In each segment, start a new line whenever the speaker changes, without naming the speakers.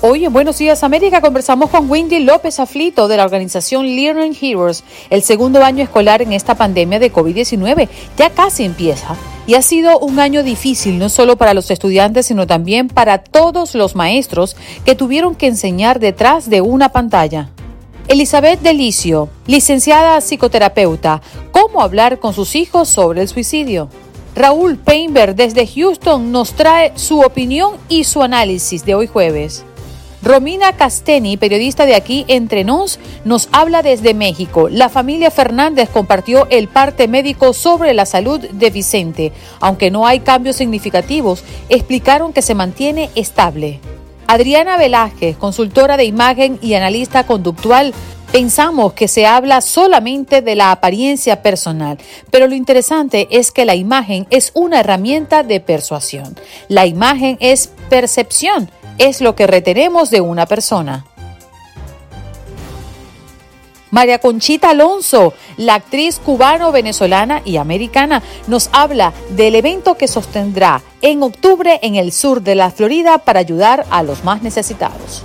Hoy en Buenos Días América conversamos con Wendy López Aflito de la organización Learning Heroes. El segundo año escolar en esta pandemia de COVID-19 ya casi empieza. Y ha sido un año difícil no solo para los estudiantes, sino también para todos los maestros que tuvieron que enseñar detrás de una pantalla. Elizabeth Delicio, licenciada psicoterapeuta, ¿cómo hablar con sus hijos sobre el suicidio? Raúl Painberg desde Houston nos trae su opinión y su análisis de hoy jueves. Romina Casteni, periodista de aquí Entre Nos, nos habla desde México. La familia Fernández compartió el parte médico sobre la salud de Vicente. Aunque no hay cambios significativos, explicaron que se mantiene estable. Adriana Velázquez, consultora de imagen y analista conductual, Pensamos que se habla solamente de la apariencia personal, pero lo interesante es que la imagen es una herramienta de persuasión. La imagen es percepción es lo que retenemos de una persona. María Conchita Alonso, la actriz cubano-venezolana y americana, nos habla del evento que sostendrá en octubre en el sur de la Florida para ayudar a los más necesitados.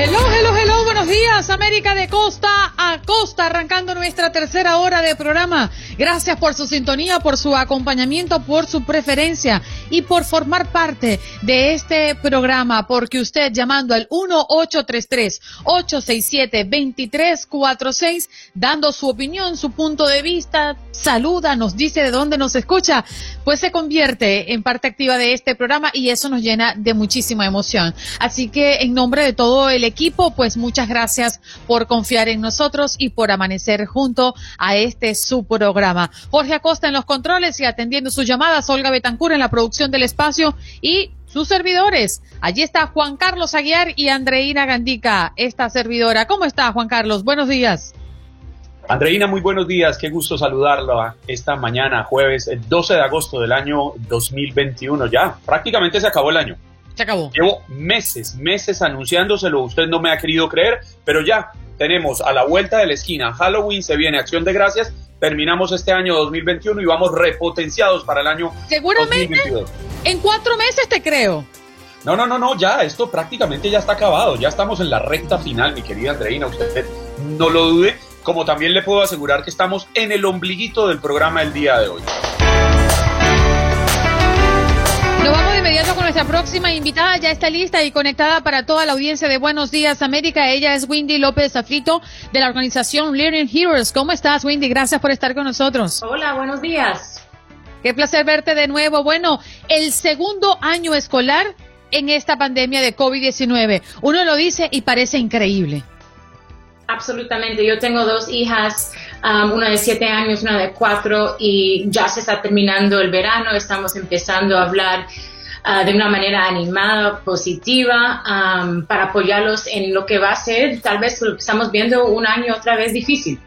Hello, hello, hello, buenos días, América de costa a costa, arrancando nuestra tercera hora de programa. Gracias por su sintonía, por su acompañamiento, por su preferencia y por formar parte de este programa, porque usted llamando al 1-833-867-2346, dando su opinión, su punto de vista, saluda, nos dice de dónde nos escucha, pues se convierte en parte activa de este programa y eso nos llena de muchísima emoción. Así que en nombre de todo el equipo, pues muchas gracias por confiar en nosotros y por amanecer junto a este su programa. Jorge Acosta en los controles y atendiendo sus llamadas, Olga Betancur en la producción del espacio y sus servidores. Allí está Juan Carlos Aguiar y Andreina Gandica, esta servidora. ¿Cómo está Juan Carlos? Buenos días.
Andreina, muy buenos días. Qué gusto saludarlo esta mañana, jueves 12 de agosto del año 2021. Ya, prácticamente se acabó el año.
Se acabó.
Llevo meses, meses anunciándoselo. Usted no me ha querido creer, pero ya tenemos a la vuelta de la esquina. Halloween se viene, Acción de Gracias terminamos este año 2021 y vamos repotenciados para el año
Seguramente en cuatro meses te creo.
No, no, no, no, ya, esto prácticamente ya está acabado, ya estamos en la recta final, mi querida Andreina, usted no lo dude, como también le puedo asegurar que estamos en el ombliguito del programa el día de hoy.
Nos vamos de inmediato con nuestra próxima invitada. Ya está lista y conectada para toda la audiencia de Buenos Días América. Ella es Wendy López Aflito de la organización Learning Heroes. ¿Cómo estás, Wendy? Gracias por estar con nosotros.
Hola, buenos días.
Qué placer verte de nuevo. Bueno, el segundo año escolar en esta pandemia de COVID-19. Uno lo dice y parece increíble.
Absolutamente. Yo tengo dos hijas, um, una de siete años, una de cuatro, y ya se está terminando el verano. Estamos empezando a hablar uh, de una manera animada, positiva, um, para apoyarlos en lo que va a ser, tal vez estamos viendo, un año otra vez difícil.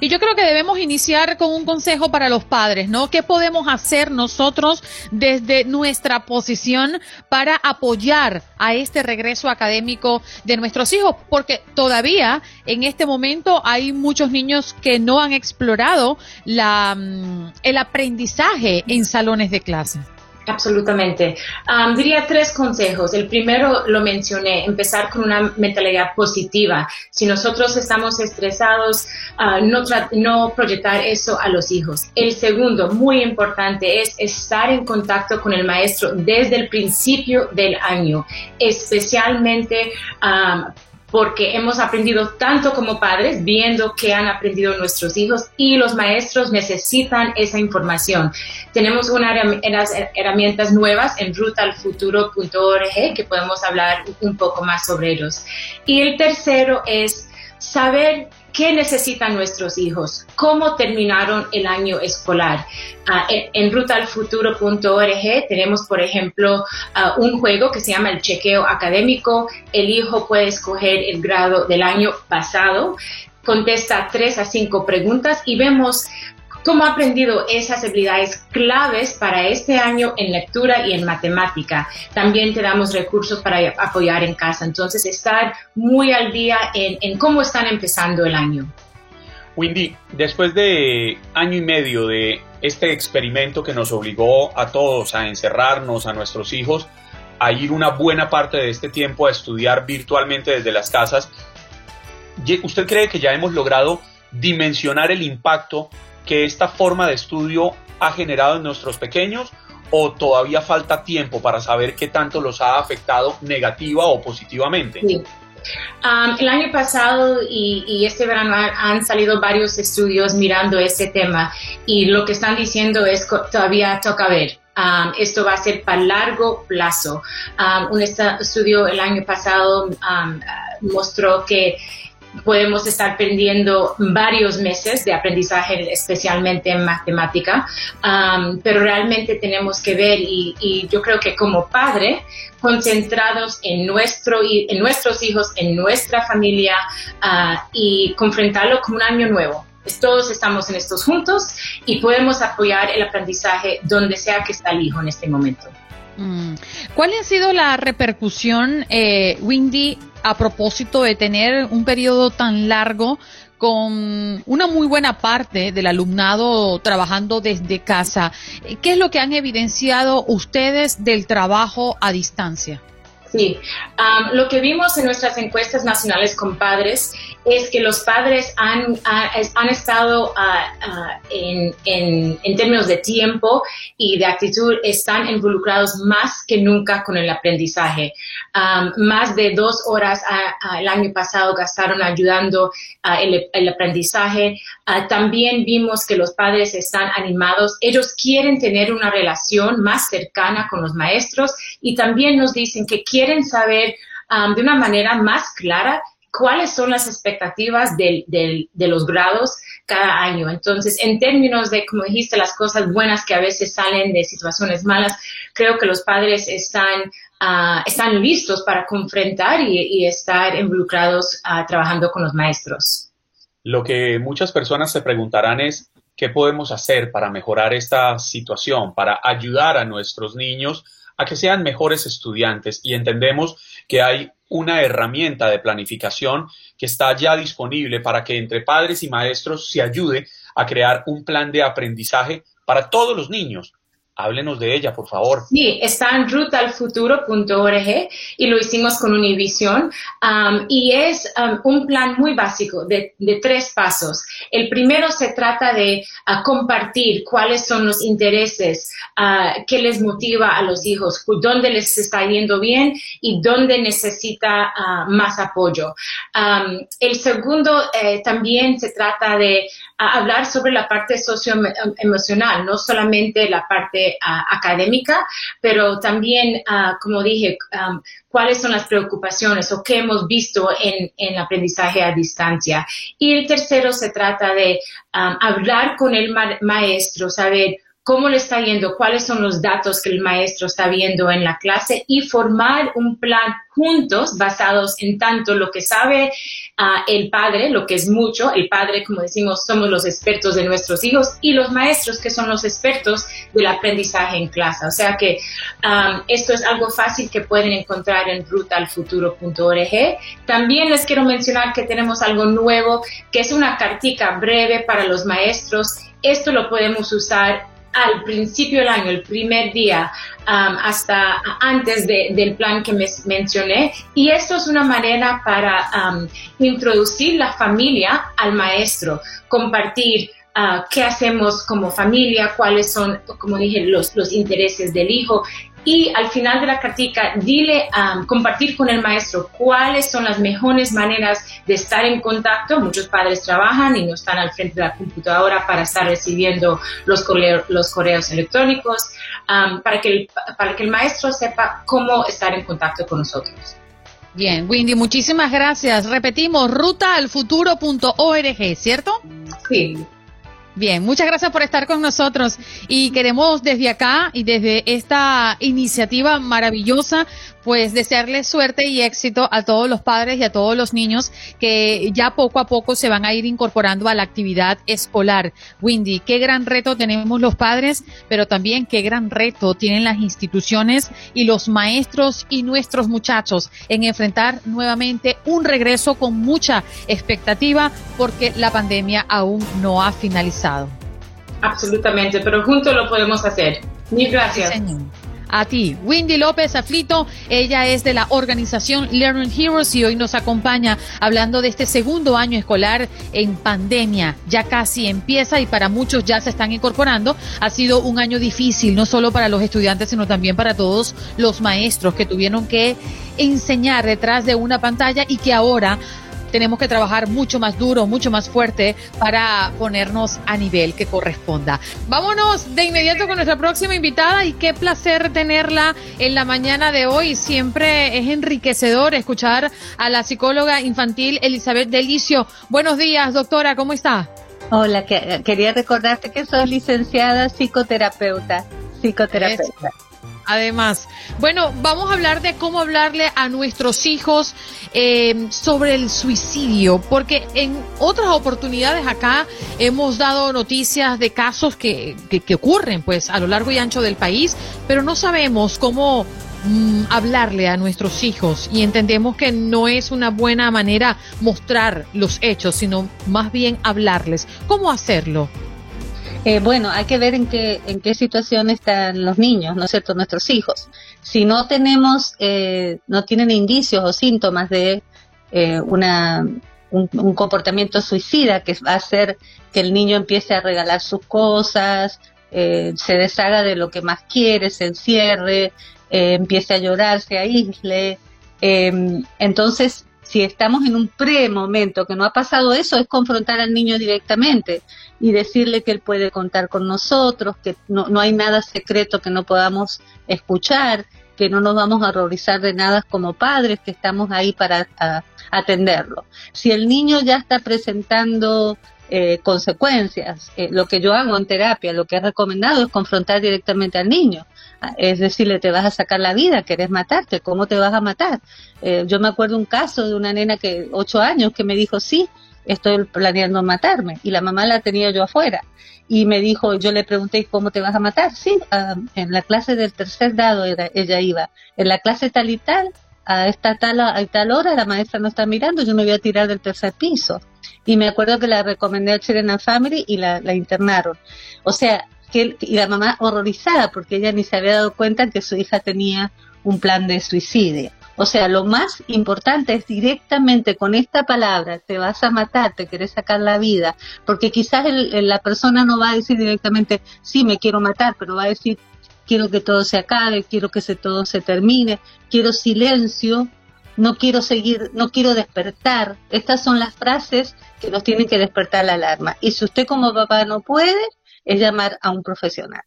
Y yo creo que debemos iniciar con un consejo para los padres, ¿no? ¿Qué podemos hacer nosotros desde nuestra posición para apoyar a este regreso académico de nuestros hijos? Porque todavía en este momento hay muchos niños que no han explorado mm, el aprendizaje en salones de clase.
Absolutamente. diría tres consejos. El primero lo mencioné, empezar con una mentalidad positiva. Si nosotros estamos estresados, ah, no, no proyectar eso a los hijos. El segundo, muy importante, es estar en contacto con el maestro desde el principio del año, especialmente porque hemos aprendido tanto como padres viendo qué han aprendido nuestros hijos y los maestros necesitan esa información. Tenemos unas herramientas nuevas en rutalfuturo.org que podemos hablar un poco más sobre ellos. Y el tercero es saber qué necesitan nuestros hijos, cómo terminaron el año escolar. Ah, en, rutalfuturo.org tenemos, por ejemplo, ah, un juego que se llama el chequeo académico. El hijo puede escoger el grado del año pasado contesta tres a cinco preguntas y vemos cómo ha aprendido esas habilidades claves para este año en lectura y en matemática. También te damos recursos para apoyar en casa. Entonces, estar muy al día en, cómo están empezando el año.
Windy, después de año y medio de este experimento que nos obligó a todos a encerrarnos, a nuestros hijos, a ir una buena parte de este tiempo a estudiar virtualmente desde las casas, ¿usted cree que ya hemos logrado dimensionar el impacto que esta forma de estudio ha generado en nuestros pequeños o todavía falta tiempo para saber qué tanto los ha afectado negativa o positivamente?
Sí. el año pasado y, este verano han salido varios estudios mirando este tema y lo que están diciendo es que todavía toca ver. esto va a ser para largo plazo. un estudio el año pasado mostró que podemos estar perdiendo varios meses de aprendizaje, especialmente en matemática, pero realmente tenemos que ver y, yo creo que como padre, concentrados en, nuestro, en nuestros hijos, en nuestra familia uh, y confrontarlo como un año nuevo. Todos estamos en estos juntos y podemos apoyar el aprendizaje donde sea que está el hijo en este momento.
Mm. ¿Cuál ha sido la repercusión, eh, Windy, a propósito de tener un periodo tan largo con una muy buena parte del alumnado trabajando desde casa? ¿Qué es lo que han evidenciado ustedes del trabajo a distancia?
Sí, lo que vimos en nuestras encuestas nacionales con padres es que los padres han, han estado ah, ah, en, en, términos de tiempo y de actitud, están involucrados más que nunca con el aprendizaje. más de dos horas el año pasado gastaron ayudando el, el, aprendizaje. Ah, también vimos que los padres están animados. Ellos quieren tener una relación más cercana con los maestros y también nos dicen que quieren saber de una manera más clara cuáles son las expectativas de, los grados cada año. Entonces, en términos de, como dijiste, las cosas buenas que a veces salen de situaciones malas, creo que los padres están, ah, están listos para confrontar y, estar involucrados ah, trabajando con los maestros.
Lo que muchas personas se preguntarán es, ¿qué podemos hacer para mejorar esta situación, para ayudar a nuestros niños a que sean mejores estudiantes? Y entendemos que hay una herramienta de planificación que está ya disponible para que entre padres y maestros se ayude a crear un plan de aprendizaje para todos los niños, Háblenos de ella, por favor.
Sí, está en rutalfuturo.org y lo hicimos con Univision um, y es um, un plan muy básico de, tres pasos. El primero se trata de uh, compartir cuáles son los intereses uh, que les motiva a los hijos, dónde les está yendo bien y dónde necesita uh, más apoyo. Um, el segundo eh, también se trata de hablar sobre la parte socioemocional, no solamente la parte ah, académica, pero también, ah, como dije, cuáles son las preocupaciones o qué hemos visto en, el aprendizaje a distancia. Y el tercero se trata de hablar con el maestro, saber cómo le está yendo, cuáles son los datos que el maestro está viendo en la clase y formar un plan juntos basados en tanto lo que sabe ah, el padre, lo que es mucho, el padre, como decimos, somos los expertos de nuestros hijos y los maestros que son los expertos del aprendizaje en clase. O sea que esto es algo fácil que pueden encontrar en rutalfuturo.org. También les quiero mencionar que tenemos algo nuevo, que es una cartica breve para los maestros. Esto lo podemos usar al principio del año, el primer día, um, hasta antes del plan que me mencioné. Y esto es una manera para um, introducir la familia al maestro, compartir uh, qué hacemos como familia, cuáles son, como dije, los, los intereses del hijo y al final de la cartica dile, um, compartir con el maestro cuáles son las mejores maneras de estar en contacto. Muchos padres trabajan y no están al frente de la computadora para estar recibiendo los, correos, los correos electrónicos, um, para, que el, para que el maestro sepa cómo estar en contacto con nosotros.
Bien, Windy, muchísimas gracias. Repetimos, rutaalfuturo.org, ¿cierto?
Sí.
Bien, muchas gracias por estar con nosotros y queremos desde acá y desde esta iniciativa maravillosa pues desearles suerte y éxito a todos los padres y a todos los niños que ya poco a poco se van a ir incorporando a la actividad escolar. Windy, qué gran reto tenemos los padres, pero también qué gran reto tienen las instituciones y los maestros y nuestros muchachos en enfrentar nuevamente un regreso con mucha expectativa porque la pandemia aún no ha finalizado.
Absolutamente, pero juntos lo podemos hacer. Mil gracias
a ti. Windy López Aflito, ella es de la organización Learning Heroes y hoy nos acompaña hablando de este segundo año escolar en pandemia. Ya casi empieza y para muchos ya se están incorporando. Ha sido un año difícil, no solo para los estudiantes, sino también para todos los maestros que tuvieron que enseñar detrás de una pantalla y que ahora tenemos que trabajar mucho más duro, mucho más fuerte para ponernos a nivel que corresponda. Vámonos de inmediato con nuestra próxima invitada y qué placer tenerla en la mañana de hoy. Siempre es enriquecedor escuchar a la psicóloga infantil Elizabeth Delicio. Buenos días, doctora, ¿cómo está?
Hola, quería recordarte que soy licenciada psicoterapeuta, psicoterapeuta
además. Bueno, vamos a hablar de cómo hablarle a nuestros hijos eh, sobre el suicidio, porque en otras oportunidades acá hemos dado noticias de casos que, que, ocurren pues a lo largo y ancho del país, pero no sabemos cómo mm, hablarle a nuestros hijos y entendemos que no es una buena manera mostrar los hechos, sino más bien hablarles. ¿Cómo hacerlo?
Eh, bueno, hay que ver en qué, en qué situación están los niños, ¿no es cierto?, nuestros hijos. Si no tenemos, eh, no tienen indicios o síntomas de eh, una, un, comportamiento suicida que va a hacer que el niño empiece a regalar sus cosas, se deshaga de lo que más quiere, se encierre, empiece a llorar, se aísle. entonces, si estamos en un pre-momento que no ha pasado eso, es confrontar al niño directamente y decirle que él puede contar con nosotros, que no, no hay nada secreto que no podamos escuchar, que no nos vamos a horrorizar de nada como padres, que estamos ahí para atenderlo. Si el niño ya está presentando eh, consecuencias, eh, lo que yo hago en terapia, lo que he recomendado es confrontar directamente al niño es decirle, te vas a sacar la vida, querés matarte, ¿cómo te vas a matar? Eh, yo me acuerdo un caso de una nena que, ocho años, que me dijo, sí, estoy planeando matarme, y la mamá la tenía yo afuera. Y me dijo, yo le pregunté, ¿cómo te vas a matar? Sí, ah, en la clase del tercer grado ella iba. En la clase tal y tal, a esta tal, a tal hora, la maestra no está mirando, yo me voy a tirar del tercer piso. Y me acuerdo que la recomendé a Chilena Family y la, internaron. O sea, que, y la mamá horrorizada porque ella ni se había dado cuenta que su hija tenía un plan de suicidio. O sea, lo más importante es directamente con esta palabra, te vas a matar, te querés sacar la vida, porque quizás la persona no va a decir directamente, sí, me quiero matar, pero va a decir, quiero que todo se acabe, quiero que se, todo se termine, quiero silencio, no quiero seguir, no quiero despertar. Estas son las frases que nos tienen que despertar la alarma. Y si usted como papá no puede, es llamar a un profesional.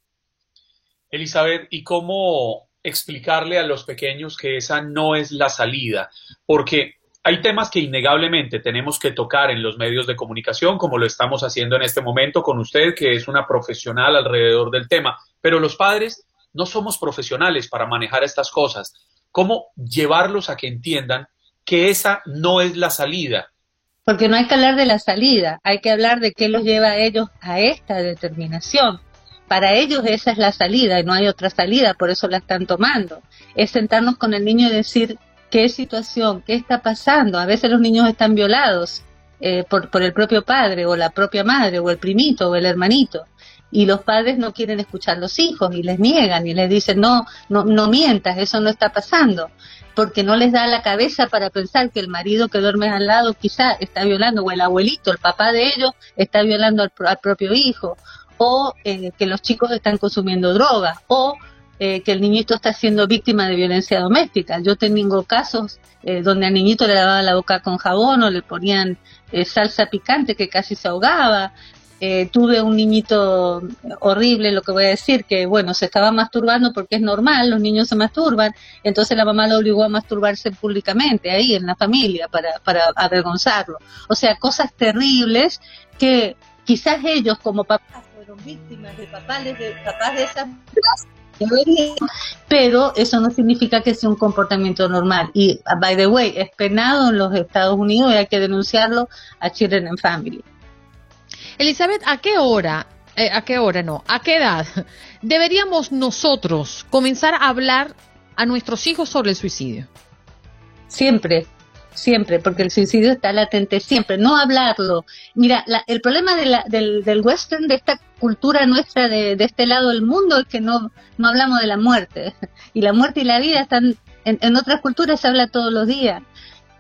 Elizabeth, ¿y cómo explicarle a los pequeños que esa no es la salida? Porque hay temas que innegablemente tenemos que tocar en los medios de comunicación, como lo estamos haciendo en este momento con usted, que es una profesional alrededor del tema, pero los padres no somos profesionales para manejar estas cosas. ¿Cómo llevarlos a que entiendan que esa no es la salida?
Porque no hay que hablar de la salida, hay que hablar de qué los lleva a ellos a esta determinación. Para ellos esa es la salida y no hay otra salida, por eso la están tomando. Es sentarnos con el niño y decir, qué situación, qué está pasando. A veces los niños están violados eh, por, por el propio padre o la propia madre o el primito o el hermanito y los padres no quieren escuchar a los hijos y les niegan y les dicen no, no, no mientas, eso no está pasando, porque no les da la cabeza para pensar que el marido que duerme al lado quizá está violando o el abuelito, el papá de ellos está violando al, propio hijo o eh, que los chicos están consumiendo drogas o eh, que el niñito está siendo víctima de violencia doméstica. Yo tengo casos eh, donde al niñito le lavaban la boca con jabón o le ponían eh, salsa picante que casi se ahogaba. Tuve un niñito horrible, lo que voy a decir, que bueno, se estaba masturbando porque es normal, los niños se masturban, entonces la mamá lo obligó a masturbarse públicamente ahí en la familia para, para avergonzarlo. O sea, cosas terribles que quizás ellos como papás fueron víctimas de papás de, papás de esas pero eso no significa que sea un comportamiento normal. Y, by the way, es penado en los Estados Unidos y hay que denunciarlo a Children and Family.
Elizabeth, ¿a qué hora, eh, a qué hora no, a qué edad deberíamos nosotros comenzar a hablar a nuestros hijos sobre el suicidio?
Siempre, siempre, porque el suicidio está latente siempre, no hablarlo. Mira, el problema del, del, western, de esta cultura nuestra de, este lado del mundo, es que no, no hablamos de la muerte. Y la muerte y la vida están, en, en otras culturas se habla todos los días.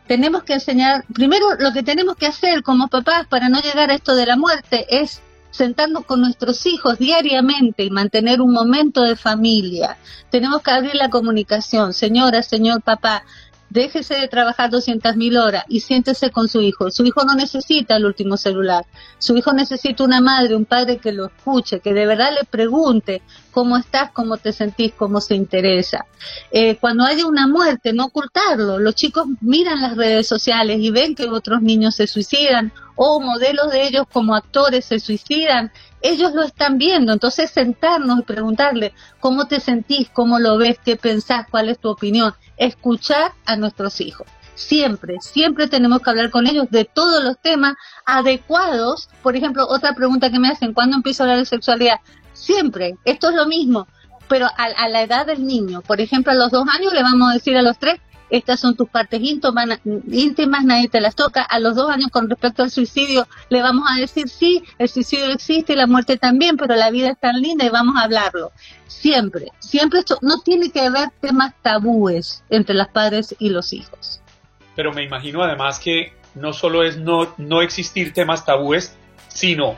Tenemos que enseñar, primero lo que tenemos que hacer como papás para no llegar a esto de la muerte es sentarnos con nuestros hijos diariamente y mantener un momento de familia. Tenemos que abrir la comunicación. Señora, señor papá, déjese de trabajar 200 mil horas y siéntese con su hijo. Su hijo no necesita el último celular. Su hijo necesita una madre, un padre que lo escuche, que de verdad le pregunte cómo estás, cómo te sentís, cómo se interesa. Eh, cuando haya una muerte, no ocultarlo. Los chicos miran las redes sociales y ven que otros niños se suicidan o modelos de ellos como actores se suicidan ellos lo están viendo, entonces sentarnos y preguntarle cómo te sentís, cómo lo ves, qué pensás, cuál es tu opinión, escuchar a nuestros hijos. Siempre, siempre tenemos que hablar con ellos de todos los temas adecuados. Por ejemplo, otra pregunta que me hacen, ¿cuándo empiezo a hablar de sexualidad? Siempre, esto es lo mismo, pero a, a la edad del niño. Por ejemplo, a los dos años le vamos a decir a los tres, estas son tus partes íntimas, nadie te las toca. A los dos años con respecto al suicidio le vamos a decir, sí, el suicidio existe y la muerte también, pero la vida es tan linda y vamos a hablarlo. Siempre, siempre esto no tiene que haber temas tabúes entre los padres y los hijos.
Pero me imagino además que no solo es no, no existir temas tabúes, sino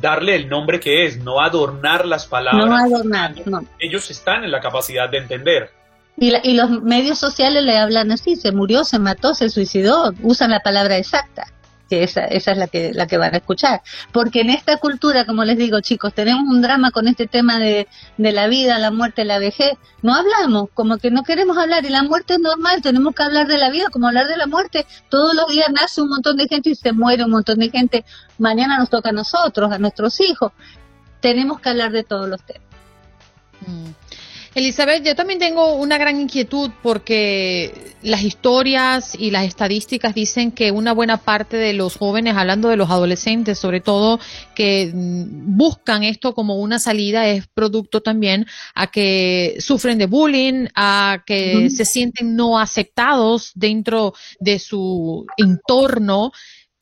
darle el nombre que es, no adornar las palabras.
No adornar, no.
Ellos están en la capacidad de entender.
Y, y, los medios sociales le hablan así, se murió, se mató, se suicidó, usan la palabra exacta, que esa, esa es la que, la que van a escuchar. Porque en esta cultura, como les digo chicos, tenemos un drama con este tema de, de la vida, la muerte, la vejez, no hablamos, como que no queremos hablar, y la muerte es normal, tenemos que hablar de la vida, como hablar de la muerte, todos los días nace un montón de gente y se muere un montón de gente, mañana nos toca a nosotros, a nuestros hijos, tenemos que hablar de todos los temas.
Mm. Elizabeth, yo también tengo una gran inquietud porque las historias y las estadísticas dicen que una buena parte de los jóvenes, hablando de los adolescentes sobre todo, que mm, buscan esto como una salida es producto también a que sufren de bullying, a que se sienten no aceptados dentro de su entorno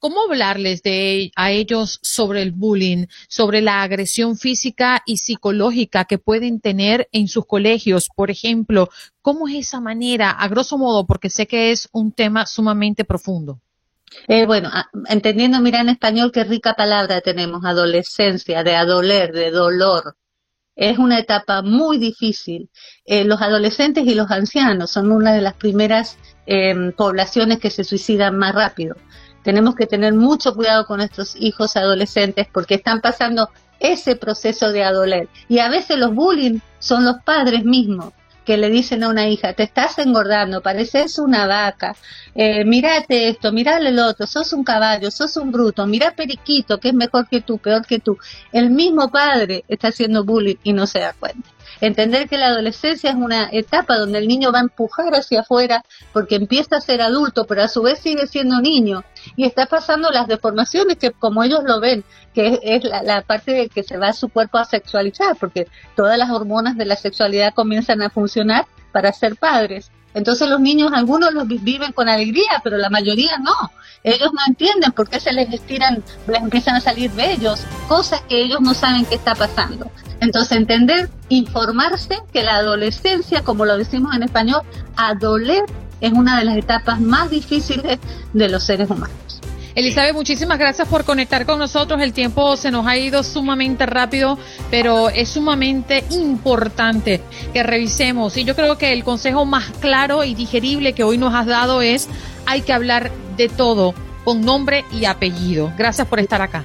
¿Cómo hablarles de, a ellos sobre el bullying, sobre la agresión física y psicológica que pueden tener en sus colegios? Por ejemplo, ¿cómo es esa manera, a grosso modo, porque sé que es un tema sumamente profundo?
Eh, bueno, entendiendo, mira en español qué rica palabra tenemos, adolescencia, de adoler, de dolor. Es una etapa muy difícil. Eh, los adolescentes y los ancianos son una de las primeras em, poblaciones que se suicidan más rápido tenemos que tener mucho cuidado con nuestros hijos adolescentes porque están pasando ese proceso de adoler. Y a veces los bullying son los padres mismos. que le dicen a una hija, te estás engordando, pareces una vaca, eh, mirate esto, mirale el otro, sos un caballo, sos un bruto, mira Periquito, que es mejor que tú, peor que tú. El mismo padre está haciendo bullying y no se da cuenta. Entender que la adolescencia es una etapa donde el niño va a empujar hacia afuera porque empieza a ser adulto, pero a su vez sigue siendo niño y está pasando las deformaciones que como ellos lo ven, que es, la, parte de que se va su cuerpo a sexualizar, porque todas las hormonas de la sexualidad comienzan a funcionar para ser padres. Entonces los niños, algunos los viven con alegría, pero la mayoría no. Ellos no entienden por qué se les estiran, les empiezan a salir vellos, cosas que ellos no saben qué está pasando. Entonces, entender, informarse que la adolescencia, como lo decimos en español, adoler es una de las etapas más difíciles de los seres humanos.
Elizabeth, muchísimas gracias por conectar con nosotros. El tiempo se nos ha ido sumamente rápido, pero es sumamente importante que revisemos. Y yo creo que el consejo más claro y digerible que hoy nos has dado es hay que hablar de todo con nombre y apellido. Gracias por estar acá.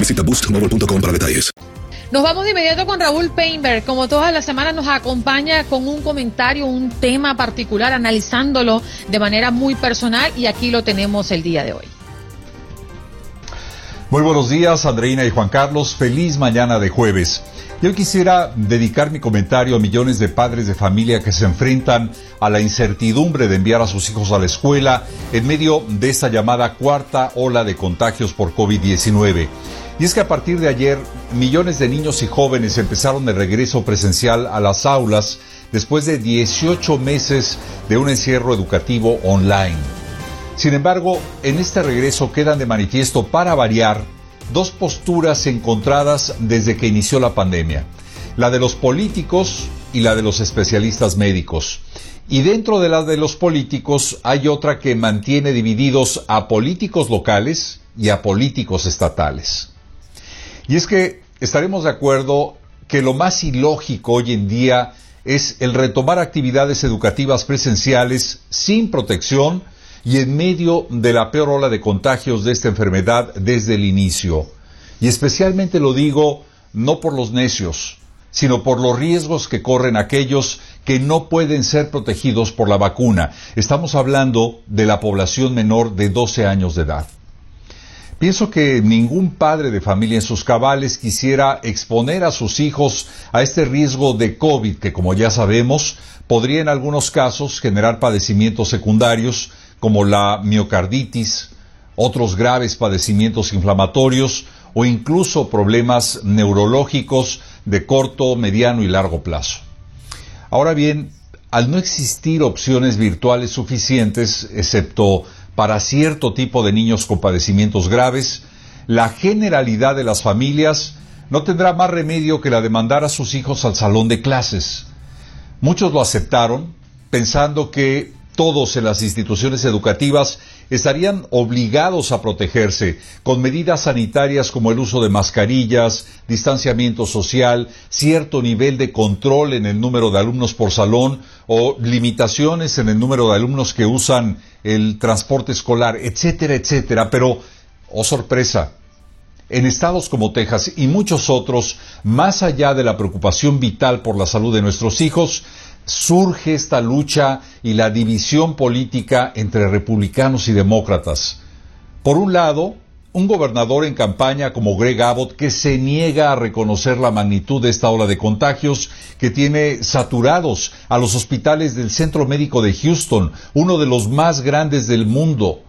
Visita boostmobile.com para detalles.
Nos vamos de inmediato con Raúl Painberg. Como todas las semanas nos acompaña con un comentario, un tema particular, analizándolo de manera muy personal y aquí lo tenemos el día de hoy.
Muy buenos días, Andreina y Juan Carlos. Feliz mañana de jueves. Yo quisiera dedicar mi comentario a millones de padres de familia que se enfrentan a la incertidumbre de enviar a sus hijos a la escuela en medio de esta llamada cuarta ola de contagios por COVID-19. Y es que a partir de ayer, millones de niños y jóvenes empezaron el regreso presencial a las aulas después de 18 meses de un encierro educativo online. Sin embargo, en este regreso quedan de manifiesto, para variar, dos posturas encontradas desde que inició la pandemia. La de los políticos y la de los especialistas médicos. Y dentro de la de los políticos hay otra que mantiene divididos a políticos locales y a políticos estatales. Y es que estaremos de acuerdo que lo más ilógico hoy en día es el retomar actividades educativas presenciales sin protección y en medio de la peor ola de contagios de esta enfermedad desde el inicio. Y especialmente lo digo no por los necios, sino por los riesgos que corren aquellos que no pueden ser protegidos por la vacuna. Estamos hablando de la población menor de 12 años de edad. Pienso que ningún padre de familia en sus cabales quisiera exponer a sus hijos a este riesgo de COVID que, como ya sabemos, podría en algunos casos generar padecimientos secundarios como la miocarditis, otros graves padecimientos inflamatorios o incluso problemas neurológicos de corto, mediano y largo plazo. Ahora bien, al no existir opciones virtuales suficientes, excepto para cierto tipo de niños con padecimientos graves, la generalidad de las familias no tendrá más remedio que la de mandar a sus hijos al salón de clases. Muchos lo aceptaron, pensando que todos en las instituciones educativas estarían obligados a protegerse con medidas sanitarias como el uso de mascarillas, distanciamiento social, cierto nivel de control en el número de alumnos por salón o limitaciones en el número de alumnos que usan el transporte escolar, etcétera, etcétera. Pero, oh sorpresa, en estados como Texas y muchos otros, más allá de la preocupación vital por la salud de nuestros hijos, surge esta lucha y la división política entre republicanos y demócratas. Por un lado, un gobernador en campaña como Greg Abbott que se niega a reconocer la magnitud de esta ola de contagios que tiene saturados a los hospitales del Centro Médico de Houston, uno de los más grandes del mundo.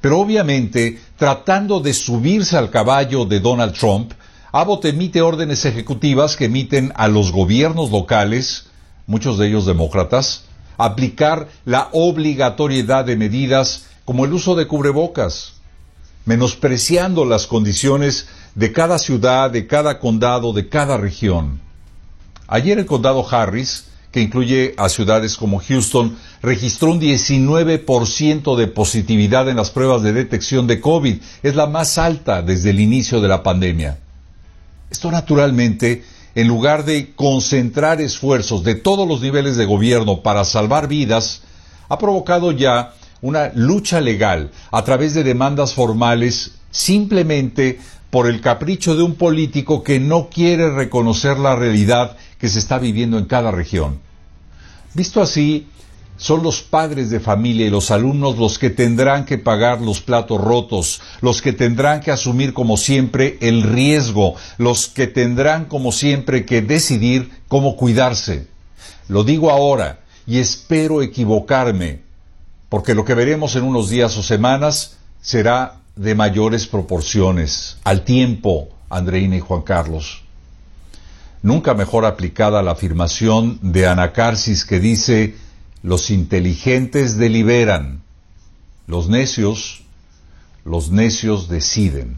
Pero obviamente, tratando de subirse al caballo de Donald Trump, Abbott emite órdenes ejecutivas que emiten a los gobiernos locales muchos de ellos demócratas, aplicar la obligatoriedad de medidas como el uso de cubrebocas, menospreciando las condiciones de cada ciudad, de cada condado, de cada región. Ayer el condado Harris, que incluye a ciudades como Houston, registró un 19% de positividad en las pruebas de detección de COVID. Es la más alta desde el inicio de la pandemia. Esto naturalmente, en lugar de concentrar esfuerzos de todos los niveles de gobierno para salvar vidas, ha provocado ya una lucha legal a través de demandas formales simplemente por el capricho de un político que no quiere reconocer la realidad que se está viviendo en cada región. Visto así, son los padres de familia y los alumnos los que tendrán que pagar los platos rotos, los que tendrán que asumir como siempre el riesgo, los que tendrán como siempre que decidir cómo cuidarse. Lo digo ahora y espero equivocarme, porque lo que veremos en unos días o semanas será de mayores proporciones, al tiempo, Andreina y Juan Carlos. Nunca mejor aplicada la afirmación de Anacarsis que dice, los inteligentes deliberan, los necios, los necios deciden.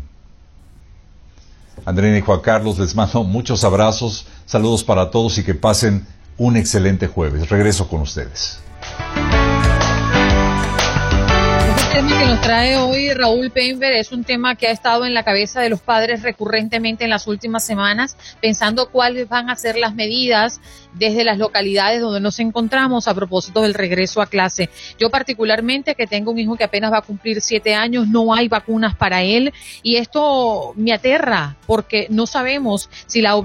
Andreina y Juan Carlos, les mando muchos abrazos, saludos para todos y que pasen un excelente jueves. Regreso con ustedes.
Tema que nos trae hoy Raúl Pember es un tema que ha estado en la cabeza de los padres recurrentemente en las últimas semanas, pensando cuáles van a ser las medidas desde las localidades donde nos encontramos a propósito del regreso a clase. Yo particularmente, que tengo un hijo que apenas va a cumplir siete años, no hay vacunas para él y esto me aterra porque no sabemos si la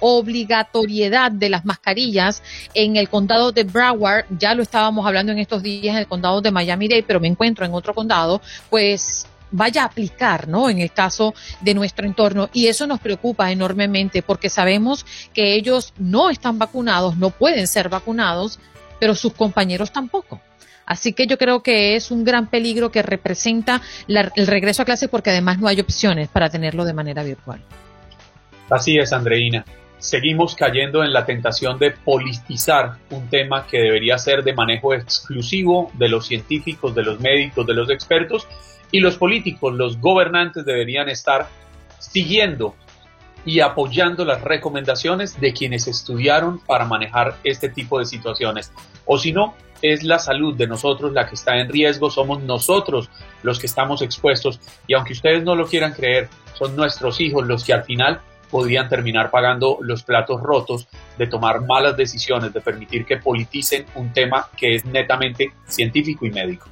obligatoriedad de las mascarillas en el condado de Broward, ya lo estábamos hablando en estos días en el condado de Miami-Dade, pero me encuentro en otro condado, pues vaya a aplicar, ¿no? En el caso de nuestro entorno. Y eso nos preocupa enormemente porque sabemos que ellos no están vacunados, no pueden ser vacunados, pero sus compañeros tampoco. Así que yo creo que es un gran peligro que representa el regreso a clase porque además no hay opciones para tenerlo de manera virtual.
Así es, Andreina seguimos cayendo en la tentación de politizar un tema que debería ser de manejo exclusivo de los científicos, de los médicos, de los expertos y los políticos, los gobernantes deberían estar siguiendo y apoyando las recomendaciones de quienes estudiaron para manejar este tipo de situaciones. O si no, es la salud de nosotros la que está en riesgo, somos nosotros los que estamos expuestos y aunque ustedes no lo quieran creer, son nuestros hijos los que al final podrían terminar pagando los platos rotos de tomar malas decisiones, de permitir que politicen un tema que es netamente científico y médico.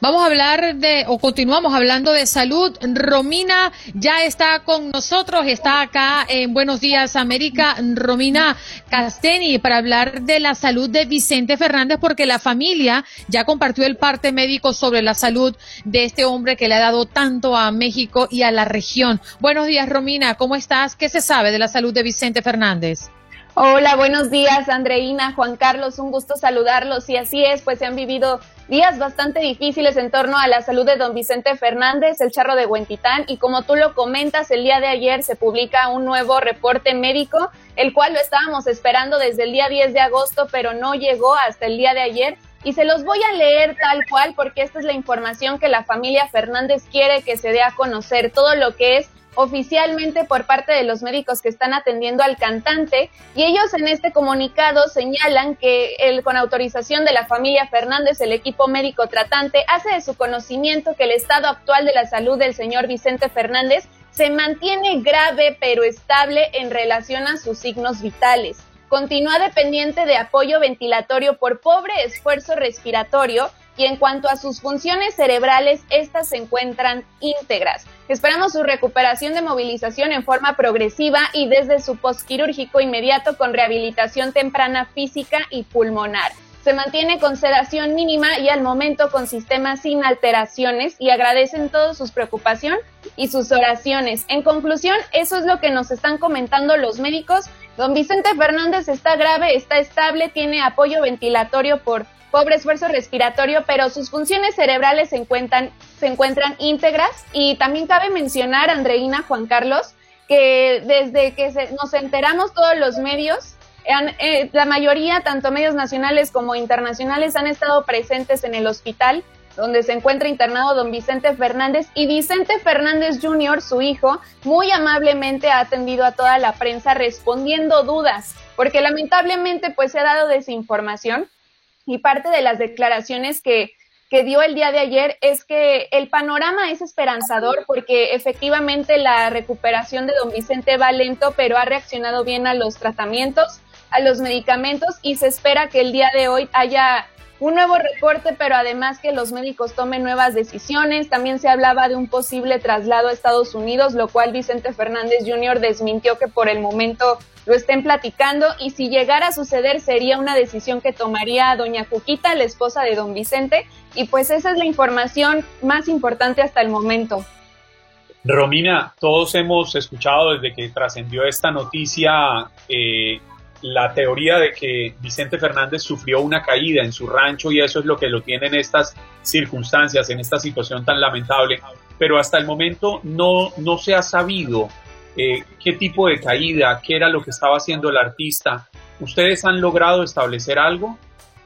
Vamos a hablar de, o continuamos hablando de salud. Romina ya está con nosotros, está acá en Buenos Días América, Romina Casteni, para hablar de la salud de Vicente Fernández, porque la familia ya compartió el parte médico sobre la salud de este hombre que le ha dado tanto a México y a la región. Buenos días, Romina, ¿cómo estás? ¿Qué se sabe de la salud de Vicente Fernández?
Hola, buenos días, Andreina, Juan Carlos, un gusto saludarlos. Y así es, pues se han vivido días bastante difíciles en torno a la salud de don Vicente Fernández, el charro de Huentitán. Y como tú lo comentas, el día de ayer se publica un nuevo reporte médico, el cual lo estábamos esperando desde el día 10 de agosto, pero no llegó hasta el día de ayer. Y se los voy a leer tal cual porque esta es la información que la familia Fernández quiere que se dé a conocer, todo lo que es oficialmente por parte de los médicos que están atendiendo al cantante y ellos en este comunicado señalan que con autorización de la familia Fernández, el equipo médico tratante hace de su conocimiento que el estado actual de la salud del señor Vicente Fernández se mantiene grave pero estable en relación a sus signos vitales. Continúa dependiente de apoyo ventilatorio por pobre esfuerzo respiratorio y en cuanto a sus funciones cerebrales, estas se encuentran íntegras. Esperamos su recuperación de movilización en forma progresiva y desde su postquirúrgico inmediato con rehabilitación temprana física y pulmonar. Se mantiene con sedación mínima y al momento con sistemas sin alteraciones y agradecen todos sus preocupación y sus oraciones. En conclusión, eso es lo que nos están comentando los médicos. Don Vicente Fernández está grave, está estable, tiene apoyo ventilatorio por pobre esfuerzo respiratorio, pero sus funciones cerebrales se encuentran, se encuentran íntegras. Y también cabe mencionar, Andreina, Juan Carlos, que desde que nos enteramos todos los medios, eh, la mayoría, tanto medios nacionales como internacionales, han estado presentes en el hospital donde se encuentra internado don Vicente Fernández y Vicente Fernández Jr., su hijo, muy amablemente ha atendido a toda la prensa respondiendo dudas, porque lamentablemente pues se ha dado desinformación y parte de las declaraciones que, que dio el día de ayer es que el panorama es esperanzador porque efectivamente la recuperación de don Vicente va lento, pero ha reaccionado bien a los tratamientos, a los medicamentos y se espera que el día de hoy haya un nuevo reporte, pero además que los médicos tomen nuevas decisiones. También se hablaba de un posible traslado a Estados Unidos, lo cual Vicente Fernández Jr. desmintió que por el momento lo estén platicando y si llegara a suceder sería una decisión que tomaría doña Cuquita, la esposa de don Vicente, y pues esa es la información más importante hasta el momento.
Romina, todos hemos escuchado desde que trascendió esta noticia eh, la teoría de que Vicente Fernández sufrió una caída en su rancho y eso es lo que lo tiene en estas circunstancias, en esta situación tan lamentable. Pero hasta el momento no, no se ha sabido eh, qué tipo de caída, qué era lo que estaba haciendo el artista. ¿Ustedes han logrado establecer algo?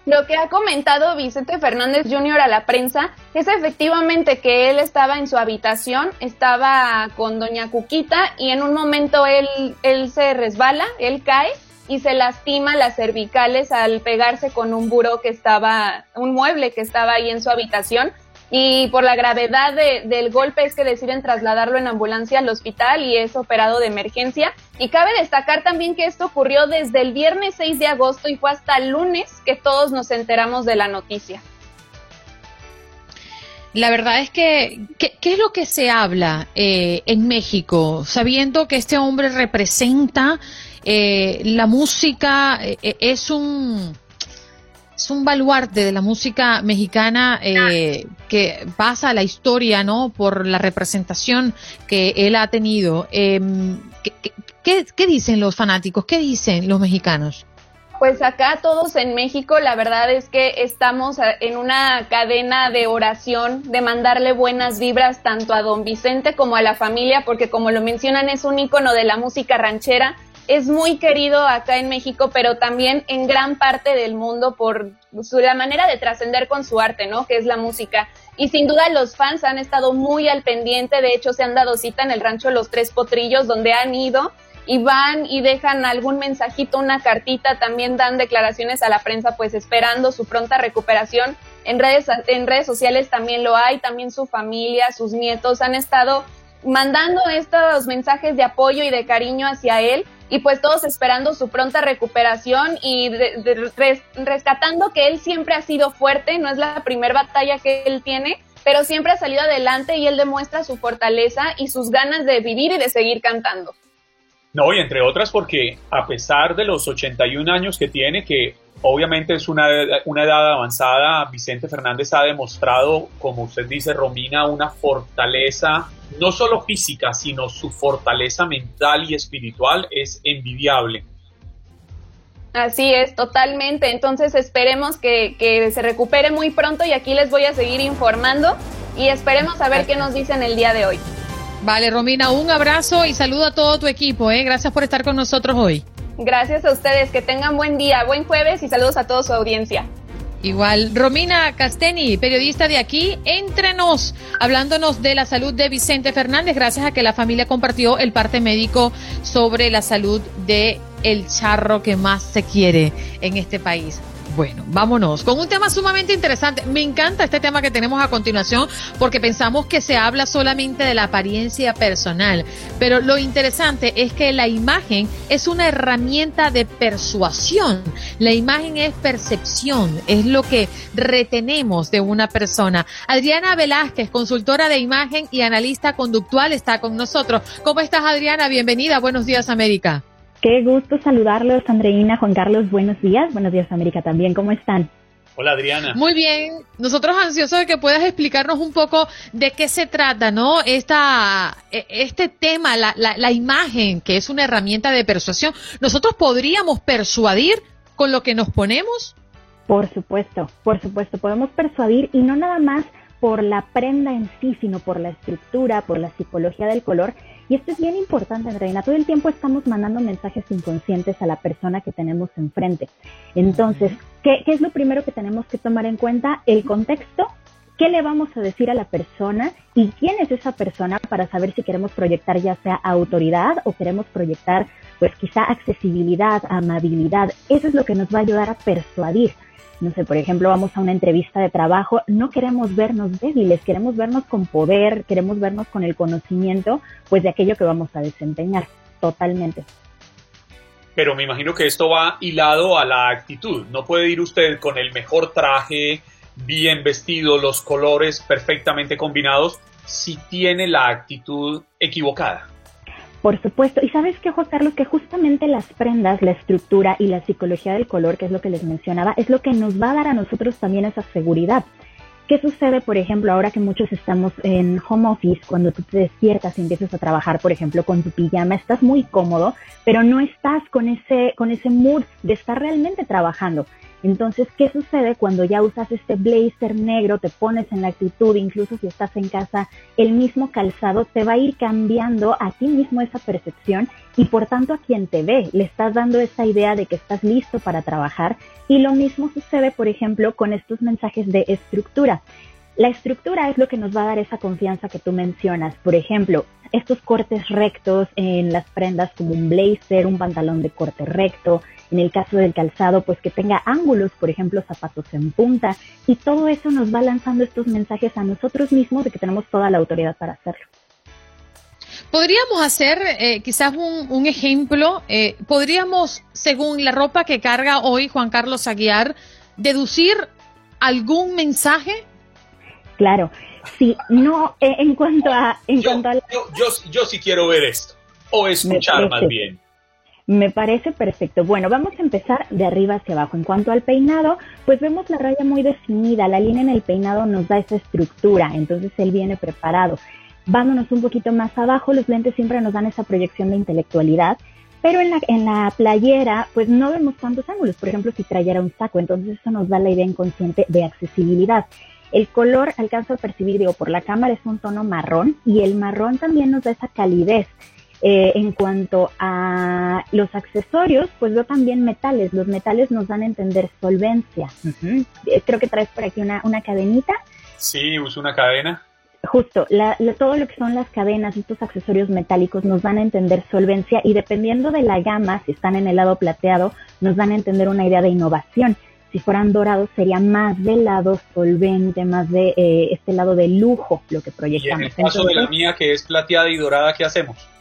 Lo que ha comentado Vicente Fernández Jr. a la prensa es efectivamente que él estaba en su habitación, estaba con doña Cuquita y en un momento él, él se resbala, él cae y se lastima las cervicales al pegarse con un buró que estaba, un mueble que estaba ahí en su habitación. Y por la gravedad del golpe es que deciden trasladarlo en ambulancia al hospital y es operado de emergencia. Y cabe destacar también que esto ocurrió desde el viernes 6 de agosto y fue hasta el lunes que todos nos enteramos de la noticia.
La verdad es que, ¿qué, es lo que se habla eh, en México? Sabiendo que este hombre representa eh, la música eh, eh, es un es un baluarte de la música mexicana que pasa la historia, ¿no? Por la representación que él ha tenido. Em, ¿qué, dicen los fanáticos? ¿Qué dicen los mexicanos?
Pues acá todos en México, la verdad es que estamos en una cadena de oración, de mandarle buenas vibras tanto a don Vicente como a la familia, porque como lo mencionan es un ícono de la música ranchera es muy querido acá en México, pero también en gran parte del mundo por su, la manera de trascender con su arte, ¿no? Que es la música. Y sin duda los fans han estado muy al pendiente, de hecho se han dado cita en el rancho Los Tres Potrillos, donde han ido y van y dejan algún mensajito, una cartita, también dan declaraciones a la prensa, pues esperando su pronta recuperación. En redes, en redes sociales también lo hay, también su familia, sus nietos han estado mandando estos mensajes de apoyo y de cariño hacia él y pues todos esperando su pronta recuperación y rescatando que él siempre ha sido fuerte, no es la primera batalla que él tiene, pero siempre ha salido adelante y él demuestra su fortaleza y sus ganas de vivir y de seguir cantando.
No, y entre otras porque a pesar de los 81 años que tiene, que obviamente es una, una edad avanzada, Vicente Fernández ha demostrado, como usted dice, Romina, una fortaleza no solo física, sino su fortaleza mental y espiritual es envidiable.
Así es, totalmente. Entonces esperemos que, que, se recupere muy pronto y aquí les voy a seguir informando y esperemos a ver qué nos dicen el día de hoy.
Vale, Romina, un abrazo y saludo a todo tu equipo. ¿eh? Gracias por estar con nosotros hoy.
Gracias a ustedes, que tengan buen día, buen jueves y saludos a toda su audiencia.
Igual, Romina Casteni, periodista de aquí, entrenos, hablándonos de la salud de Vicente Fernández, gracias a que la familia compartió el parte médico sobre la salud de el charro que más se quiere en este país. Bueno, vámonos con un tema sumamente interesante. Me encanta este tema que tenemos a continuación porque pensamos que se habla solamente de la apariencia personal, pero lo interesante es que la imagen es una herramienta de persuasión. La imagen es percepción, es lo que retenemos de una persona. Adriana Velázquez, consultora de imagen y analista conductual, está con nosotros. ¿Cómo estás, Adriana? Bienvenida. Buenos días, América.
Qué gusto saludarlos, Andreina, Juan Carlos, buenos días. Buenos días, América, también. ¿Cómo están?
Hola Adriana.
Muy bien, nosotros ansiosos de que puedas explicarnos un poco de qué se trata, ¿no? Esta, e, este tema, la, la, la imagen, que es una herramienta de persuasión. ¿Nosotros podríamos persuadir con lo que nos ponemos?
Por supuesto, por supuesto, podemos persuadir y no nada más por la prenda en sí, sino por la estructura, por la psicología del color, y esto es bien importante, Andreina. Todo el tiempo estamos mandando mensajes inconscientes a la persona que tenemos enfrente. Entonces, ¿qué, es lo primero que tenemos que tomar en cuenta? El contexto qué le vamos a decir a la persona y quién es esa persona para saber si queremos proyectar ya sea autoridad o queremos proyectar pues quizá accesibilidad, amabilidad. Eso es lo que nos va a ayudar a persuadir. No sé, por ejemplo, vamos a una entrevista de trabajo, no queremos vernos débiles, queremos vernos con poder, queremos vernos con el conocimiento pues de aquello que vamos a desempeñar. Totalmente
pero me imagino que esto va hilado a la actitud. No puede ir usted con el mejor traje, bien vestido, los colores perfectamente combinados, si tiene la actitud equivocada.
Por supuesto. Y sabes qué, Juan Carlos, que justamente las prendas, la estructura y la psicología del color, que es lo que les mencionaba, es lo que nos va a dar a nosotros también esa seguridad. ¿Qué sucede, por ejemplo, ahora que muchos estamos en home office, cuando tú te despiertas y empiezas a trabajar, por ejemplo, con tu pijama, estás muy cómodo, pero no estás con ese, con ese mood de estar realmente trabajando. Entonces, ¿qué sucede cuando ya usas este blazer negro, te pones en la actitud, incluso si estás en casa, el mismo calzado te va a ir cambiando a ti mismo esa percepción y por tanto a quien te ve, le estás dando esa idea de que estás listo para trabajar y lo mismo sucede, por ejemplo, con estos mensajes de estructura. La estructura es lo que nos va a dar esa confianza que tú mencionas. Por ejemplo, estos cortes rectos en las prendas como un blazer, un pantalón de corte recto, en el caso del calzado, pues que tenga ángulos, por ejemplo, zapatos en punta, y todo eso nos va lanzando estos mensajes a nosotros mismos de que tenemos toda la autoridad para hacerlo.
Podríamos hacer eh, quizás un, ejemplo, eh, podríamos, según la ropa que carga hoy Juan Carlos Aguiar, deducir algún mensaje.
Claro, sí, no, eh, en cuanto a... En
yo,
cuanto a
yo, yo, sí quiero ver esto, o escuchar más bien.
Me parece perfecto. Bueno, vamos a empezar de arriba hacia abajo. En cuanto al peinado, pues vemos la raya muy definida. La línea en el peinado nos da esa estructura, entonces él viene preparado. Vámonos un poquito más abajo, los lentes siempre nos dan esa proyección de intelectualidad, pero en la, en la playera, pues no vemos tantos ángulos. Por ejemplo, si trayera un saco, entonces eso nos da la idea inconsciente de accesibilidad. El color, alcanzo a percibir, digo, por la cámara es un tono marrón y el marrón también nos da esa calidez. Eh, en cuanto a los accesorios, pues veo también metales. Los metales nos dan a entender solvencia. Eh, creo que traes por aquí una, una cadenita.
Sí, uso una cadena.
Justo, todo lo que son las cadenas, estos accesorios metálicos nos dan a entender solvencia y dependiendo de la gama, si están en el lado plateado, nos dan a entender una idea de innovación. Si fueran dorados sería más del lado solvente, más de eh, este lado de lujo lo que proyectamos.
Y en el caso de la mía que es plateada y dorada, ¿qué hacemos?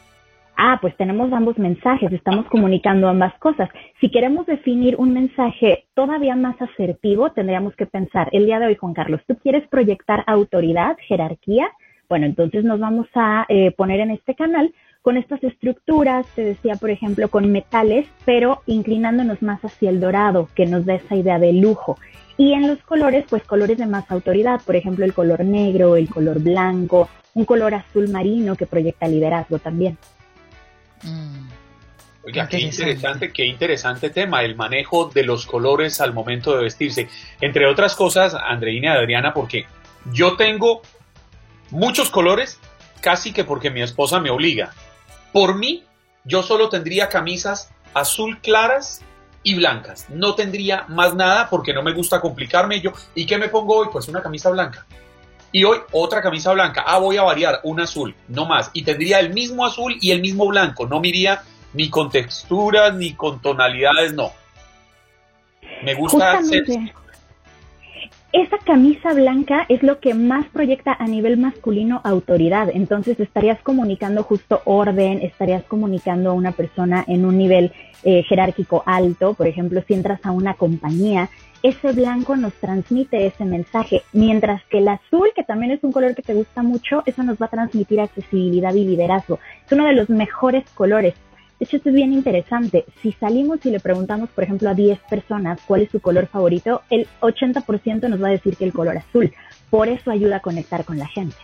Ah, pues tenemos ambos mensajes, estamos comunicando ambas cosas. Si queremos definir un mensaje todavía más asertivo, tendríamos que pensar, el día de hoy, Juan Carlos, ¿tú quieres proyectar autoridad, jerarquía? Bueno, entonces nos vamos a eh, poner en este canal con estas estructuras, te decía, por ejemplo, con metales, pero inclinándonos más hacia el dorado, que nos da esa idea de lujo. Y en los colores, pues colores de más autoridad, por ejemplo, el color negro, el color blanco, un color azul marino que proyecta liderazgo también.
Mm. Oiga, qué interesante, qué interesante tema, el manejo de los colores al momento de vestirse. Entre otras cosas, Andreina y Adriana, porque yo tengo muchos colores casi que porque mi esposa me obliga. Por mí, yo solo tendría camisas azul claras y blancas. No tendría más nada porque no me gusta complicarme yo. ¿Y qué me pongo hoy? Pues una camisa blanca. Y hoy otra camisa blanca. Ah, voy a variar un azul, no más. Y tendría el mismo azul y el mismo blanco. No miría ni con texturas ni con tonalidades, no. Me gusta hacer...
Esa camisa blanca es lo que más proyecta a nivel masculino autoridad. Entonces estarías comunicando justo orden, estarías comunicando a una persona en un nivel eh, jerárquico alto. Por ejemplo, si entras a una compañía, ese blanco nos transmite ese mensaje, mientras que el azul, que también es un color que te gusta mucho, eso nos va a transmitir accesibilidad y liderazgo. Es uno de los mejores colores. De hecho, esto es bien interesante. Si salimos y le preguntamos, por ejemplo, a 10 personas cuál es su color favorito, el 80% nos va a decir que el color azul. Por eso ayuda a conectar con la gente.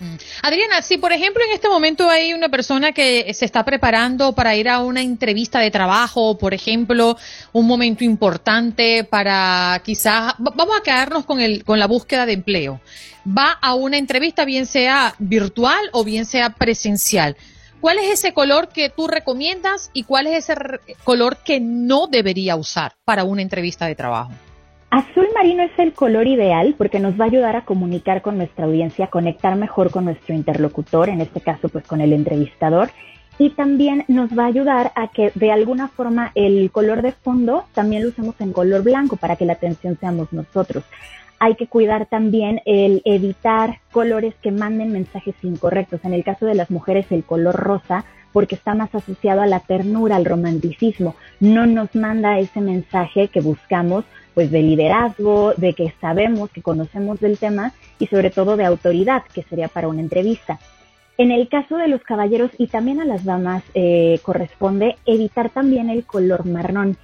Mm. Adriana, si por ejemplo en este momento hay una persona que se está preparando para ir a una entrevista de trabajo, por ejemplo, un momento importante para quizás, vamos a quedarnos con, el, con la búsqueda de empleo, va a una entrevista bien sea virtual o bien sea presencial. ¿Cuál es ese color que tú recomiendas y cuál es ese color que no debería usar para una entrevista de trabajo?
Azul marino es el color ideal porque nos va a ayudar a comunicar con nuestra audiencia, conectar mejor con nuestro interlocutor, en este caso pues con el entrevistador, y también nos va a ayudar a que de alguna forma el color de fondo también lo usemos en color blanco para que la atención seamos nosotros. Hay que cuidar también el evitar colores que manden mensajes incorrectos. En el caso de las mujeres el color rosa porque está más asociado a la ternura, al romanticismo. No nos manda ese mensaje que buscamos, pues de liderazgo, de que sabemos, que conocemos del tema y sobre todo de autoridad, que sería para una entrevista. En el caso de los caballeros y también a las damas eh, corresponde evitar también el color marrón.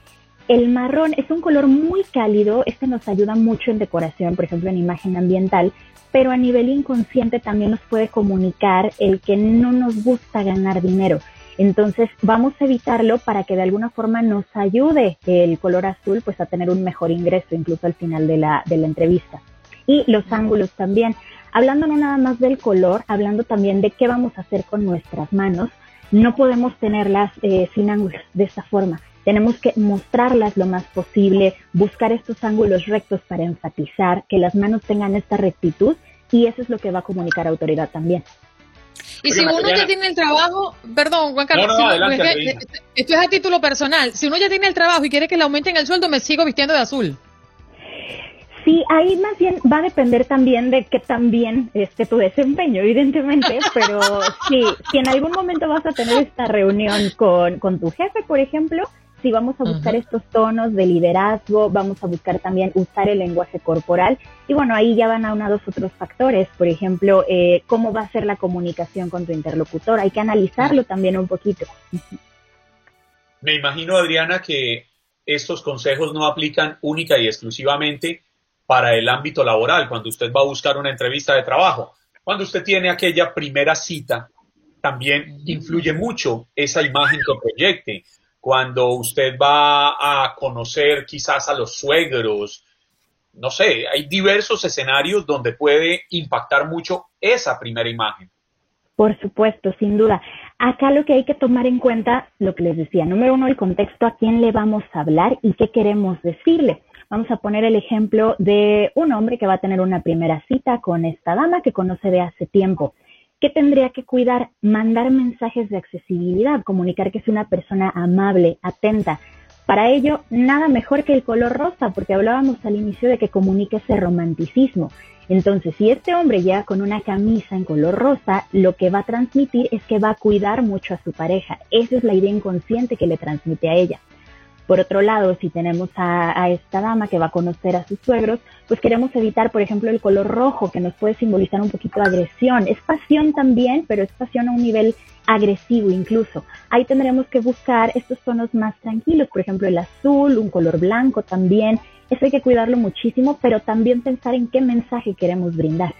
El marrón es un color muy cálido, este nos ayuda mucho en decoración, por ejemplo en imagen ambiental, pero a nivel inconsciente también nos puede comunicar el que no nos gusta ganar dinero. Entonces vamos a evitarlo para que de alguna forma nos ayude el color azul pues a tener un mejor ingreso incluso al final de la, de la entrevista. Y los ángulos también. Hablando no nada más del color, hablando también de qué vamos a hacer con nuestras manos, no podemos tenerlas eh, sin ángulos de esta forma. Tenemos que mostrarlas lo más posible, buscar estos ángulos rectos para enfatizar, que las manos tengan esta rectitud y eso es lo que va a comunicar autoridad también.
Y si uno ya tiene el trabajo, perdón, Juan Carlos, esto es a título personal, si uno ya tiene el trabajo y quiere que le aumenten el sueldo, me sigo vistiendo de azul.
Sí, ahí más bien va a depender también de que también esté tu desempeño, evidentemente, pero sí, si en algún momento vas a tener esta reunión con, con tu jefe, por ejemplo, si vamos a buscar estos tonos de liderazgo, vamos a buscar también usar el lenguaje corporal. Y bueno, ahí ya van aunados otros factores, por ejemplo, eh, cómo va a ser la comunicación con tu interlocutor, hay que analizarlo también un poquito.
Me imagino, Adriana, que estos consejos no aplican única y exclusivamente para el ámbito laboral, cuando usted va a buscar una entrevista de trabajo. Cuando usted tiene aquella primera cita, también influye mucho esa imagen que proyecte cuando usted va a conocer quizás a los suegros, no sé, hay diversos escenarios donde puede impactar mucho esa primera imagen.
Por supuesto, sin duda. Acá lo que hay que tomar en cuenta, lo que les decía, número uno, el contexto a quién le vamos a hablar y qué queremos decirle. Vamos a poner el ejemplo de un hombre que va a tener una primera cita con esta dama que conoce de hace tiempo. ¿Qué tendría que cuidar? Mandar mensajes de accesibilidad, comunicar que es una persona amable, atenta. Para ello, nada mejor que el color rosa, porque hablábamos al inicio de que comunique ese romanticismo. Entonces, si este hombre llega con una camisa en color rosa, lo que va a transmitir es que va a cuidar mucho a su pareja. Esa es la idea inconsciente que le transmite a ella. Por otro lado, si tenemos a, esta dama que va a conocer a sus suegros, pues queremos evitar, por ejemplo, el color rojo, que nos puede simbolizar un poquito agresión. Es pasión también, pero es pasión a un nivel agresivo incluso. Ahí tendremos que buscar estos tonos más tranquilos, por ejemplo, el azul, un color blanco también. Eso hay que cuidarlo muchísimo, pero también pensar en qué mensaje queremos brindar.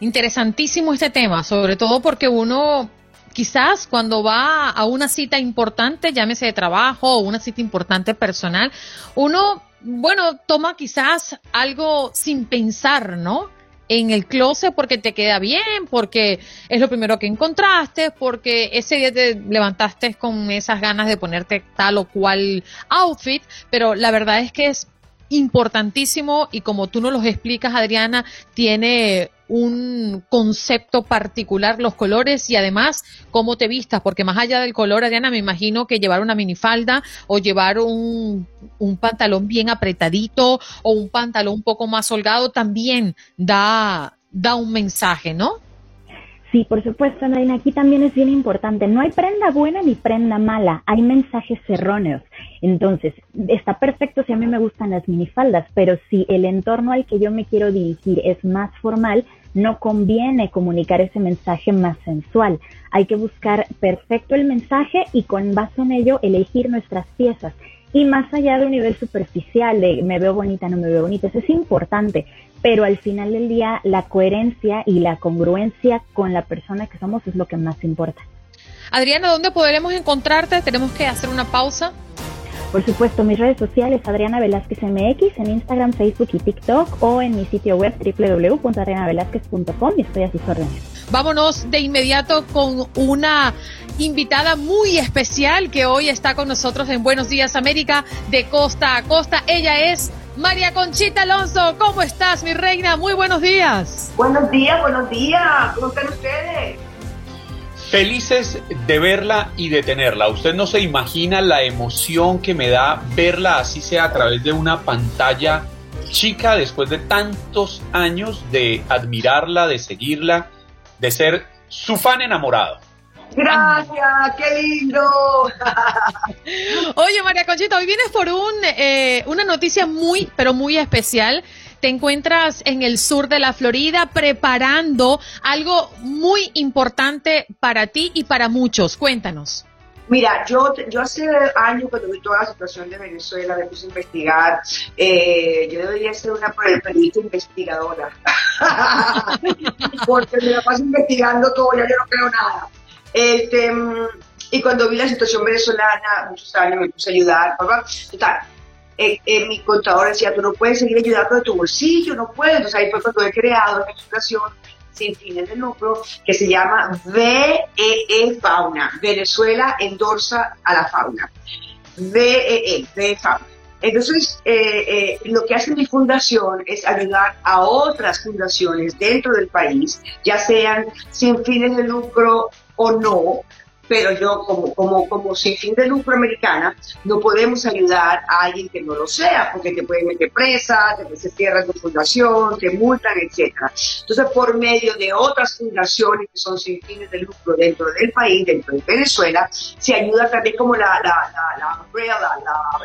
Interesantísimo este tema, sobre todo porque uno quizás cuando va a una cita importante, llámese de trabajo o una cita importante personal, uno, bueno, toma quizás algo sin pensar, ¿no? en el closet porque te queda bien, porque es lo primero que encontraste, porque ese día te levantaste con esas ganas de ponerte tal o cual outfit, pero la verdad es que es importantísimo y como tú nos lo explicas, Adriana, tiene un concepto particular los colores y además cómo te vistas, porque más allá del color, Adriana, me imagino que llevar una minifalda o llevar un, un pantalón bien apretadito o un pantalón un poco más holgado también da, da un mensaje, ¿no?
Sí, por supuesto, Nadine. Aquí también es bien importante. No hay prenda buena ni prenda mala. Hay mensajes erróneos. Entonces, está perfecto si a mí me gustan las minifaldas, pero si el entorno al que yo me quiero dirigir es más formal, no conviene comunicar ese mensaje más sensual. Hay que buscar perfecto el mensaje y con base en ello elegir nuestras piezas. Y más allá de un nivel superficial de me veo bonita, no me veo bonita, eso es importante pero al final del día la coherencia y la congruencia con la persona que somos es lo que más importa.
Adriana, ¿dónde podremos encontrarte? Tenemos que hacer una pausa.
Por supuesto, mis redes sociales, Adriana Velázquez MX, en Instagram, Facebook y TikTok, o en mi sitio web www.adrianavelázquez.com y estoy a sus órdenes.
Vámonos de inmediato con una invitada muy especial que hoy está con nosotros en Buenos Días América de costa a costa. Ella es María Conchita Alonso. ¿Cómo estás, mi reina? Muy buenos días.
Buenos días, buenos días. ¿Cómo están ustedes?
Felices de verla y de tenerla. Usted no se imagina la emoción que me da verla así sea a través de una pantalla chica después de tantos años de admirarla, de seguirla, de ser su fan enamorado.
Gracias, qué lindo.
Oye, María Conchita, hoy vienes por un, eh, una noticia muy, pero muy especial. Te encuentras en el sur de la Florida preparando algo muy importante para ti y para muchos. Cuéntanos.
Mira, yo, yo hace años cuando vi toda la situación de Venezuela me puse a investigar. Eh, yo debería ser una periodista investigadora. Porque me la paso investigando todo, ya yo no creo nada. Este, y cuando vi la situación venezolana, muchos años me puse a ayudar. Total, eh, eh, mi contador decía, tú no puedes seguir ayudando de tu bolsillo, no puedes. Entonces ahí fue cuando he creado una fundación sin fines de lucro que se llama VEE e Fauna. Venezuela endorsa a la fauna. VEE, VEE Fauna. Entonces, eh, lo que hace mi fundación es ayudar a otras fundaciones dentro del país, ya sean sin fines de lucro o no, pero yo como, como, como sin fin de lucro americana no podemos ayudar a alguien que no lo sea, porque te pueden meter presa, te se cierra tu fundación, te multan, etcétera. Entonces, por medio de otras fundaciones que son sin fines de lucro dentro del país, dentro de Venezuela, se ayuda también como la, la, la, la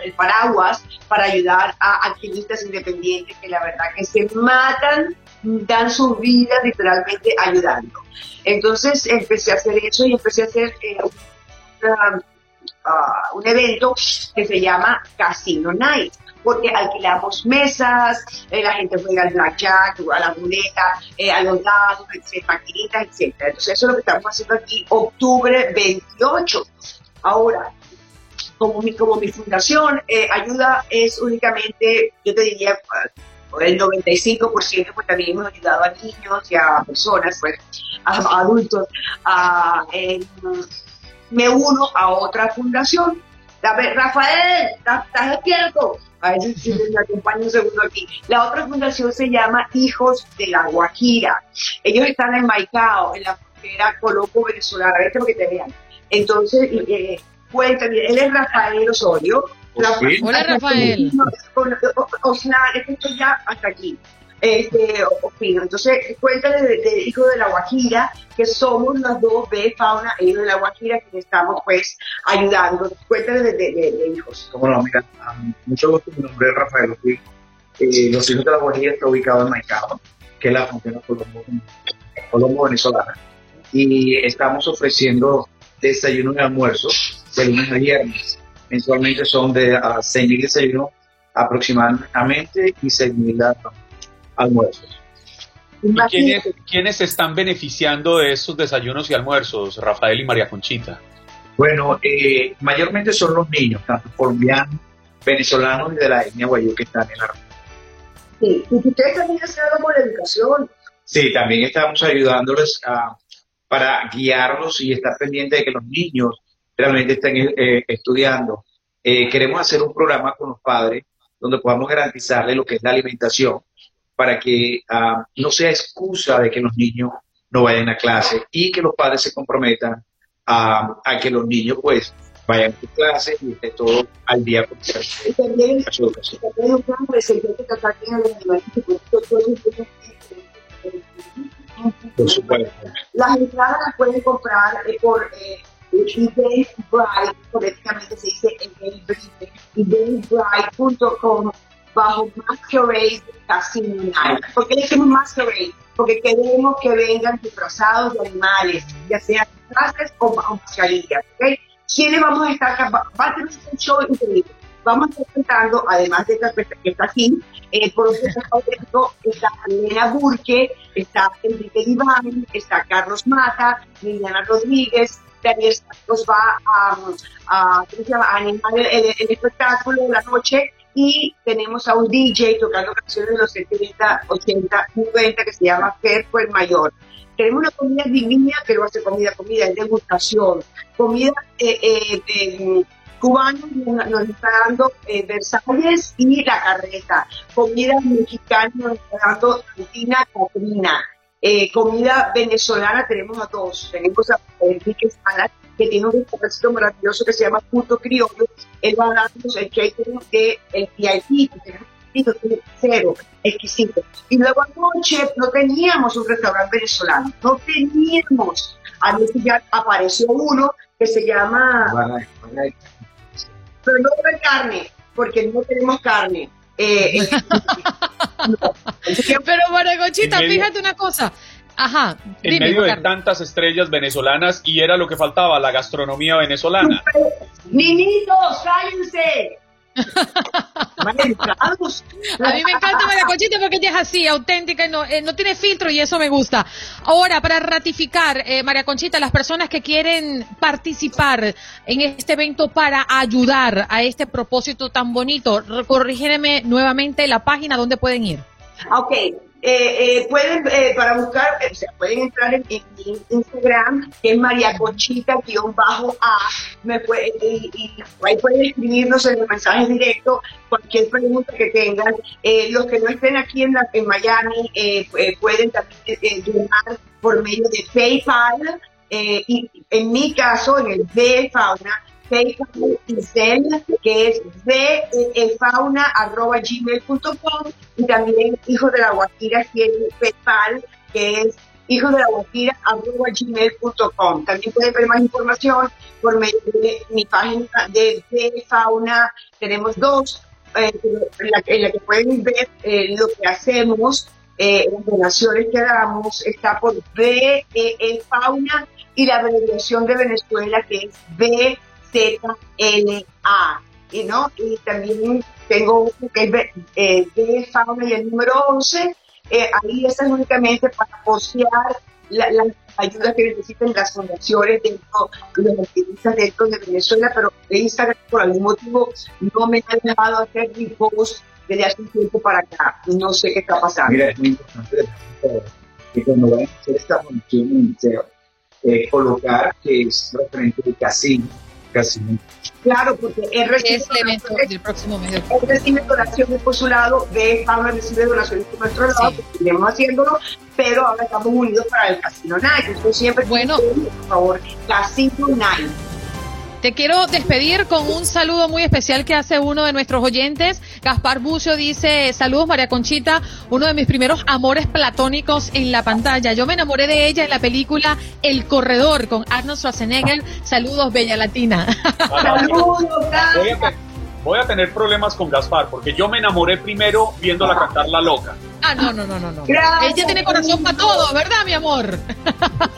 el paraguas para ayudar a activistas independientes que la verdad que se matan dan su vida literalmente ayudando. Entonces empecé a hacer eso y empecé a hacer eh, ah, un evento que se llama Casino Night porque alquilamos mesas, eh, la gente juega al blackjack, a la muleta, eh, a los dados, maquinitas, etc. Entonces eso es lo que estamos haciendo aquí, octubre 28. Ahora, como mi, como mi fundación, ayuda es únicamente, yo te diría, el 95% pues también hemos ayudado a niños y a personas, pues a, adultos. me uno a otra fundación. Rafael, ¿estás despierto? A si me acompaña un segundo aquí. La otra fundación se llama Hijos de la Guajira. Ellos están en Maicao, en la frontera colombo-venezolana. A ver, que te vean. Entonces, eh, cuéntame, él es Rafael Osorio,
Hola, Rafael.
O, sea, esto ya hasta aquí. Este, opino. Entonces, cuéntale de, Hijo de la Guajira, que somos las dos B Fauna e Hijo de la Guajira, que estamos pues ayudando. Cuéntale de, hijos.
Cómo no, mira, mucho gusto, mi nombre es Rafael eh, los Hijos de la Guajira está ubicado en Maicao, que es la frontera Colombo, Colombo venezolana. Y estamos ofreciendo desayuno y almuerzo de lunes a viernes mensualmente son de a 6.000 desayunos aproximadamente y 6.000 almuerzos.
¿Y quiénes, quiénes están beneficiando de esos desayunos y almuerzos, Rafael y María Conchita?
Bueno, eh, mayormente son los niños, tanto colombianos, venezolanos y de la etnia guayú que están en la
Sí, y ustedes también hacen algo por la educación.
Sí, también estamos ayudándoles a, para guiarlos y estar pendientes de que los niños realmente estén eh, estudiando. Eh, queremos hacer un programa con los padres donde podamos garantizarles lo que es la alimentación para que ah, no sea excusa de que los niños no vayan a clase y que los padres se comprometan a, que los niños pues vayan a clase y esté todo al día con
y también, su educación.
Por supuesto.
Las entradas las pueden comprar eh, por Eventbrite, correctamente se dice Eventbrite, eventbrite.com bajo Masquerade Casino Night. ¿Por qué decimos Masquerade? Porque queremos que vengan disfrazados de animales, ya sean disfraces o, mascarillas. ¿okay? ¿Quiénes vamos a estar acá? Va a tener un show increíble. Vamos a estar presentando, además de esta que está aquí, eh, por ejemplo, está Elena Burke, está Enrique Iván, está Carlos Mata, Liliana Rodríguez, Santos va a, animar el, espectáculo de la noche y tenemos a un DJ tocando canciones de los 70, 80, 90 que se llama Ferco el Mayor. Tenemos una comida divina que no hace comida, comida, es degustación. Comida eh, eh, cubana nos está dando eh, Versalles y La Carreta. Comida mexicana nos está dando Argentina Catrina. Eh, comida venezolana tenemos a dos. Tenemos a Enrique Salas, que tiene un restaurante maravilloso que se llama Punto Criollo. Él va a darnos el catering de el VIP, cero, exquisito. Y luego anoche no teníamos un restaurante venezolano, no teníamos. Anoche ya apareció uno que se llama... Pero no de carne, porque no tenemos carne. Eh, eh
Pero Maragochita, fíjate una cosa. Ajá.
En medio de tantas estrellas venezolanas y era lo que faltaba, la gastronomía venezolana.
Niñitos, cállense.
a mí me encanta María Conchita porque ella es así, auténtica, y no, eh, no tiene filtro y eso me gusta. Ahora, para ratificar, eh, María Conchita, las personas que quieren participar en este evento para ayudar a este propósito tan bonito, corrígeme nuevamente la página donde pueden ir.
Ok, eh, eh, pueden, eh, para buscar, o sea, pueden entrar en, Instagram, que es María Conchita-A, me puede, y, ahí pueden escribirnos en los mensajes directos cualquier pregunta que tengan. los que no estén aquí en, en Miami pueden también donar por medio de PayPal, y en mi caso, en el de Fauna, que es gmail.com y también Hijos de la Guajira tiene PayPal, que es hijos de la gmail.com. También pueden ver más información por medio de mi página de, Fauna. Tenemos dos, eh, en, la, que pueden ver eh, lo que hacemos, eh, las donaciones que damos. Está por B Fauna y la abreviación de Venezuela, que es B Z-L-A. Y, ¿no? y también tengo que eh, de fauna y el número 11. Eh, ahí es únicamente para postear las la ayudas que necesiten las fundaciones dentro, los activistas dentro de Venezuela, pero Instagram por algún motivo no me ha dejado hacer mi post desde hace un tiempo para acá. No sé qué está pasando.
Mira, es muy importante que cuando vayan a hacer esta función en el museo, eh, colocar que es referente de casino casi
Claro, porque él recibe
es el evento del próximo mes Él
recibe donaciones por su lado, de Pablo recibe donaciones por nuestro lado, sí. seguiremos haciéndolo, pero ahora estamos unidos para el Casino Night. Entonces siempre,
bueno,
por favor, Casino Night.
Te quiero despedir con un saludo muy especial que hace uno de nuestros oyentes. Gaspar Bucio dice, saludos María Conchita, uno de mis primeros amores platónicos en la pantalla. Yo me enamoré de ella en la película El Corredor con Arnold Schwarzenegger. Saludos, Bella Latina.
Saludos,
voy a, tener problemas con Gaspar porque yo me enamoré primero viéndola cantar La Loca.
Ah, no, no, no, no. no. Ella tiene corazón para todo, ¿verdad, mi amor?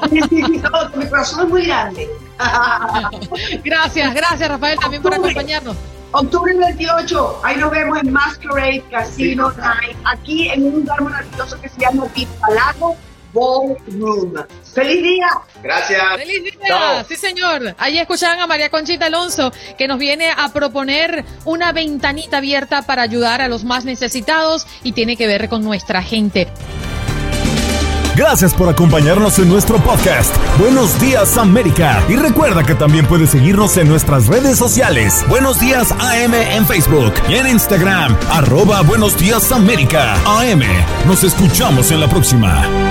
Sí, sí, mi corazón es muy grande.
gracias, gracias Rafael también por acompañarnos.
Octubre 28, ahí nos vemos en Masquerade Casino Night, aquí en un lugar maravilloso que se llama Palago Ballroom. ¡Feliz día!
Gracias.
¡Feliz día! Sí, señor. Ahí escuchaban a María Conchita Alonso, que nos viene a proponer una ventanita abierta para ayudar a los más necesitados y tiene que ver con nuestra gente.
Gracias por acompañarnos en nuestro podcast. Buenos días América. Y recuerda que también puedes seguirnos en nuestras redes sociales. Buenos días AM en Facebook y en Instagram. Arroba Buenos días América. AM. Nos escuchamos en la próxima.